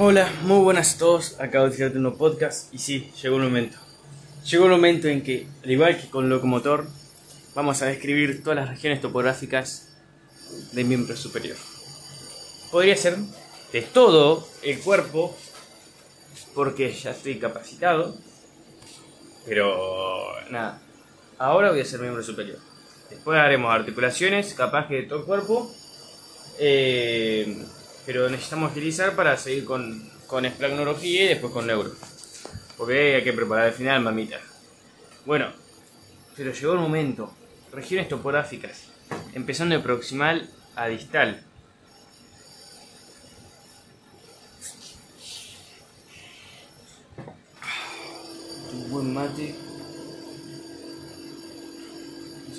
Hola, muy buenas a todos. Acabo de tirarte un podcast y sí, llegó el momento. Llegó el momento en que, al igual que con locomotor, vamos a describir todas las regiones topográficas del miembro superior. Podría ser de todo el cuerpo, porque ya estoy capacitado, pero nada. Ahora voy a ser miembro superior. Después haremos articulaciones, capaz de todo el cuerpo. Eh, pero necesitamos agilizar para seguir con, con esplagnología y después con neuro. Porque hay que preparar el final, mamita. Bueno, pero llegó el momento. Regiones topográficas. Empezando de proximal a distal. Un buen mate.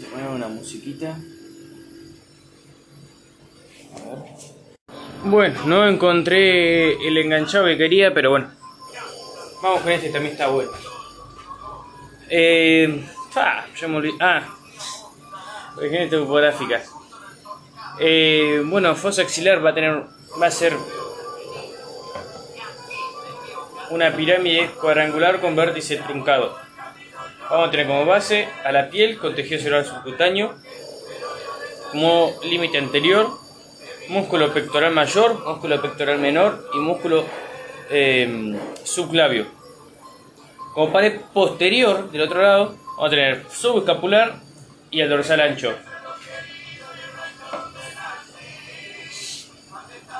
A poner una musiquita. Bueno, no encontré el enganchado que quería, pero bueno. Vamos con este, también está bueno. Eh, ah, ya me olvidé. Ah, regiones topográficas. Eh, bueno, fosa axilar va a tener, va a ser una pirámide cuadrangular con vértice truncado. Vamos a tener como base a la piel con tejido cerebral subcutáneo, como límite anterior, músculo pectoral mayor, músculo pectoral menor y músculo eh, subclavio. Como pared posterior del otro lado, vamos a tener subescapular y el dorsal ancho.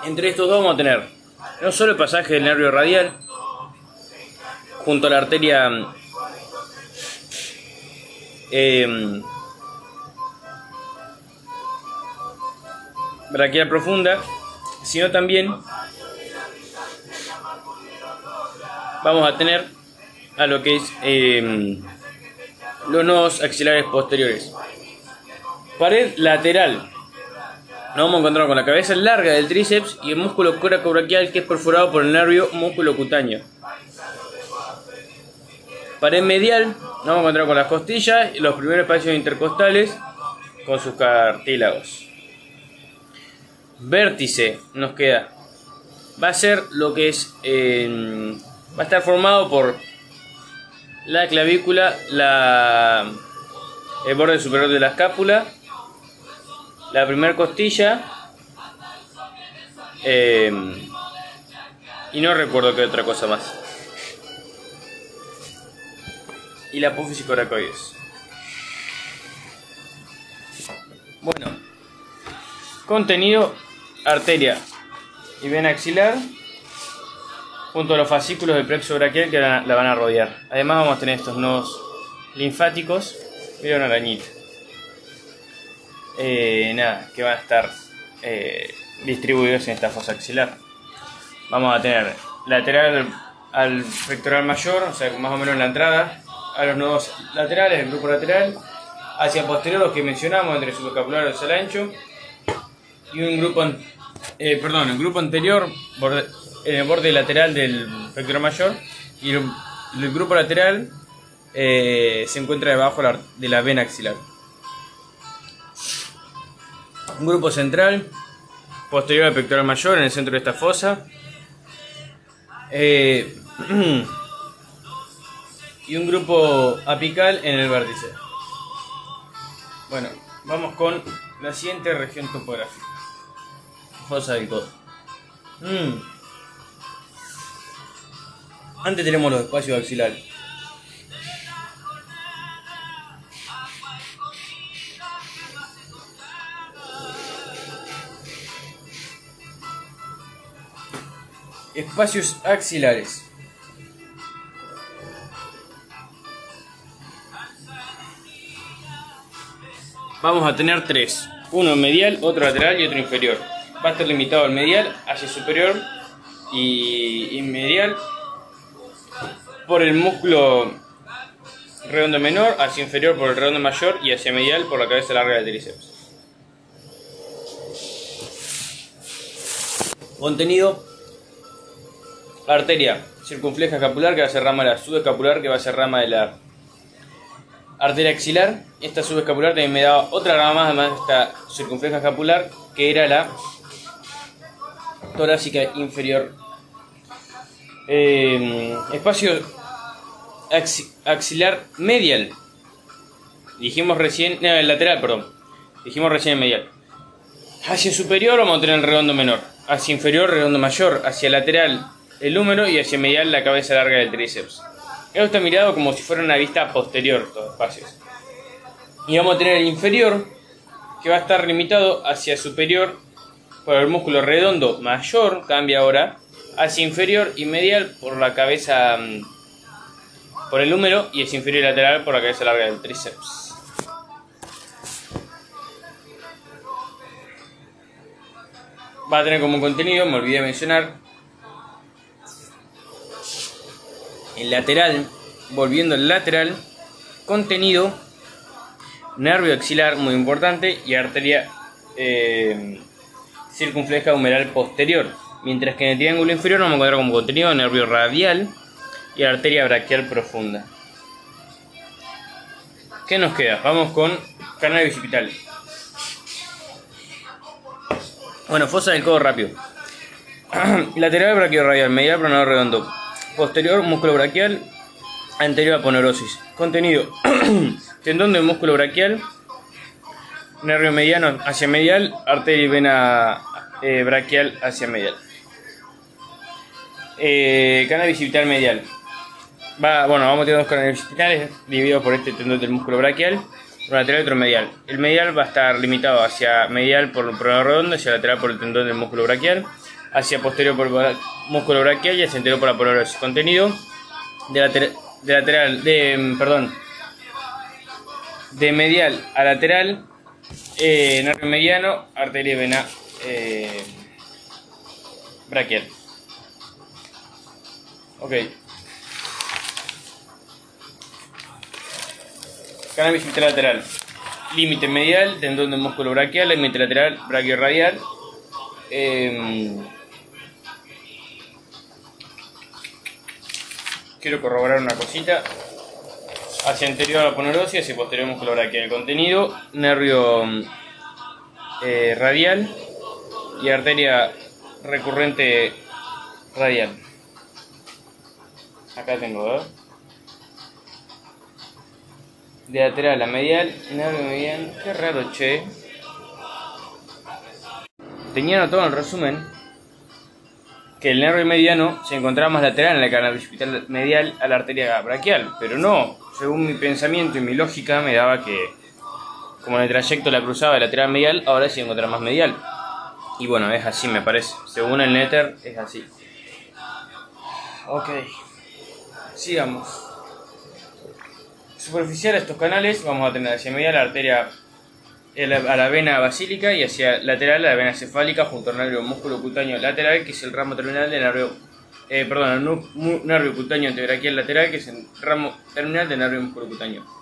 Entre estos dos vamos a tener no solo el pasaje del nervio radial, junto a la arteria eh, braquial profunda, sino también vamos a tener a lo que es eh, los nodos axilares posteriores. Pared lateral. Nos vamos a encontrar con la cabeza larga del tríceps y el músculo coracobraquial que es perforado por el nervio músculo cutáneo. Pared medial, nos vamos a encontrar con las costillas y los primeros espacios intercostales con sus cartílagos. Vértice nos queda. Va a ser lo que es. Eh, va a estar formado por la clavícula, la, el borde superior de la escápula, la primera costilla. Eh, y no recuerdo qué otra cosa más. Y la apófisis coracoides. Bueno, contenido arteria y vena axilar junto a los fascículos del plexo braquial que la, van a rodear. Además vamos a tener estos nodos linfáticos. Mira una arañita. Eh, nada, que van a estar eh, distribuidos en esta fosa axilar. Vamos a tener lateral al pectoral mayor, o sea, más o menos en la entrada, a los nodos laterales, el grupo lateral, hacia posterior los que mencionamos entre subescapular y el ancho, y un grupo, eh, perdón, el grupo anterior en el borde lateral del pectoral mayor y el, el grupo lateral eh, se encuentra debajo de la vena axilar. Un grupo central posterior al pectoral mayor en el centro de esta fosa. Eh, y un grupo apical en el vértice. Bueno, vamos con la siguiente región topográfica. Fosa del codo. Mm. Antes tenemos los espacios axilares. Espacios axilares. Vamos a tener tres. Uno medial, otro lateral y otro inferior. Va a estar limitado al medial hacia superior y, medial por el músculo redondo menor, hacia inferior por el redondo mayor y hacia medial por la cabeza larga del tríceps. Contenido arteria circunfleja escapular que va a ser rama de la subescapular que va a ser rama de la arteria axilar. Esta subescapular también me daba otra rama más, además de esta circunfleja escapular que era la torácica inferior Eh, espacio axilar medial. Dijimos recién, no, el lateral, perdón. Dijimos recién medial. Hacia superior vamos a tener el redondo menor. Hacia inferior, redondo mayor. Hacia lateral, el húmero. Y hacia medial, la cabeza larga del tríceps. Esto está mirado como si fuera una vista posterior, estos espacios. Y vamos a tener el inferior, que va a estar limitado hacia superior por el músculo redondo mayor, cambia ahora, hacia inferior y medial por la cabeza, mm, por el húmero, y hacia inferior y lateral por la cabeza larga del tríceps. Va a tener como contenido, me olvidé mencionar, el lateral, volviendo al lateral, contenido, nervio axilar muy importante y arteria eh, circunfleja humeral posterior. Mientras que en el triángulo inferior vamos a encontrar como contenido nervio radial y arteria braquial profunda. ¿Qué nos queda? Vamos con canal bicipital. Bueno, fosa del codo rápido. Lateral radial, medial pronador redondo. Posterior músculo braquial, anterior aponeurosis. Contenido: tendón del músculo braquial, nervio mediano hacia medial, arteria y vena eh, braquial hacia medial. Eh, canal bicipital medial. Va, bueno, vamos a tener dos canales bicipitales divididos por este tendón del músculo braquial, uno lateral y otro medial. El medial va a estar limitado hacia medial por el pronador redondo, hacia lateral por el tendón del músculo braquial, hacia posterior por el músculo braquial y hacia anterior por la aponeurosis. Contenido de, de lateral, de, perdón, de medial a lateral eh, mediano, arteria y vena eh. Ok. Canal lateral. Límite medial, tendón del músculo braquial, límite lateral, radial Eh, quiero corroborar una cosita hacia anterior a la ponerosis, hacia posterior músculo braquial. Contenido, nervio eh, radial y arteria recurrente radial. Acá tengo, ¿eh? De lateral a medial, nervio medial. Qué raro, che. Tenía notado en resumen que el nervio mediano se encontraba más lateral en la canal bicipital medial a la arteria braquial, pero no, según mi pensamiento y mi lógica me daba que como en el trayecto la cruzaba de lateral medial, ahora se encontraba más medial. Y bueno, es así me parece, según el netter es así. Ok, sigamos. Superficial a estos canales vamos a tener hacia medial la arteria a la vena basílica y hacia lateral a la vena cefálica junto al nervio músculo cutáneo lateral, que es el ramo terminal del nervio, eh, perdón, el nervio cutáneo antebraquial lateral, que es el ramo terminal del nervio músculo cutáneo.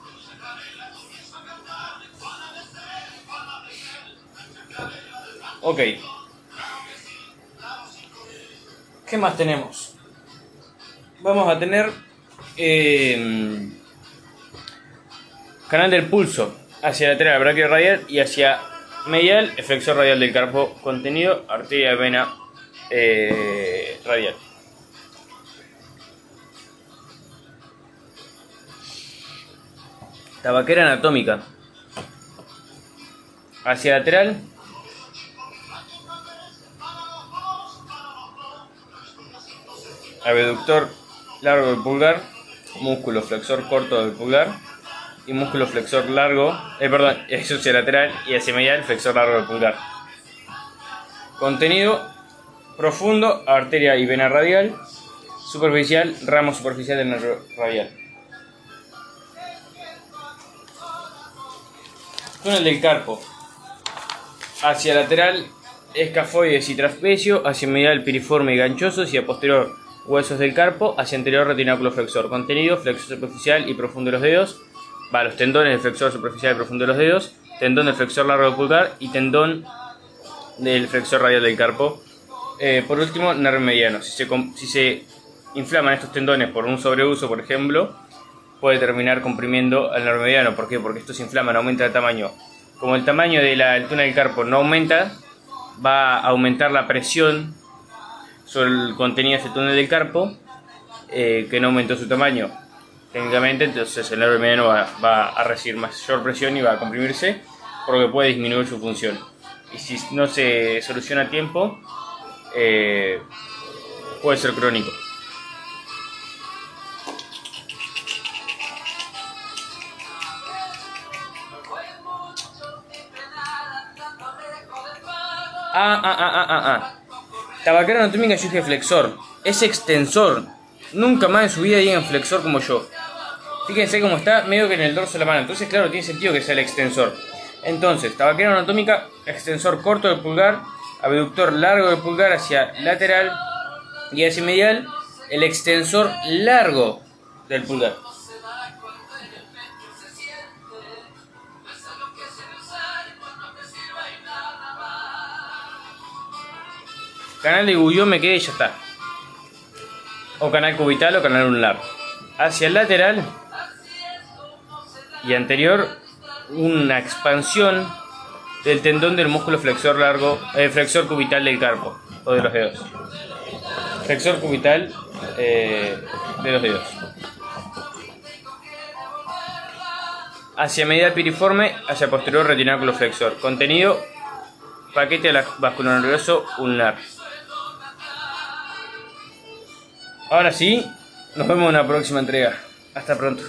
Ok. ¿Qué más tenemos? Vamos a tener eh, canal del pulso hacia lateral braquio radial y hacia medial, flexor radial del carpo contenido, arteria vena eh, radial. Tabaquera anatómica. Hacia lateral. Abductor largo del pulgar. Músculo flexor corto del pulgar y músculo flexor largo, eh, perdón, lateral y hacia medial, flexor largo del pulgar. Contenido profundo, arteria y vena radial, superficial, ramo superficial del nervio radial. Túnel del carpo. Hacia lateral, escafoides y traspecio, hacia medial, piriforme y ganchoso, hacia posterior, huesos del carpo, hacia anterior, retináculo flexor. Contenido, flexor superficial y profundo de los dedos, va, los tendones del flexor superficial y profundo de los dedos, tendón del flexor largo del pulgar y tendón del flexor radial del carpo. Eh, por último, nervio mediano. Si se, si se inflaman estos tendones por un sobreuso, por ejemplo, puede terminar comprimiendo al nervio mediano. ¿Por qué? Porque esto se inflama, aumenta el tamaño. Como el tamaño de la altura del carpo no aumenta, va a aumentar la presión sobre el contenido de este túnel del carpo eh, que no aumentó su tamaño. Técnicamente, entonces el nervio mediano va, va, a recibir mayor presión y va a comprimirse, por lo que puede disminuir su función. Y si no se soluciona a tiempo, eh, puede ser crónico. Ah, ah, ah, ah, ah, ah. Tabaquera anatómica yo dije flexor. Es extensor. Nunca más en su vida digan flexor como yo. Fíjense cómo está medio que en el dorso de la mano. Entonces, claro, tiene sentido que sea el extensor. Entonces, tabaquera anatómica, extensor corto del pulgar, abductor largo del pulgar hacia lateral y hacia medial, el extensor largo del pulgar. Canal de Gullón me queda y ya está. O canal cubital o canal lunar. Hacia el lateral y anterior, una expansión del tendón del músculo flexor largo, eh, flexor cubital del carpo o de los dedos. Flexor cubital eh, de los dedos. Hacia medial piriforme, hacia posterior retináculo flexor. Contenido, paquete vascular nervioso ulnar. Ahora sí, nos vemos en la próxima entrega. Hasta pronto.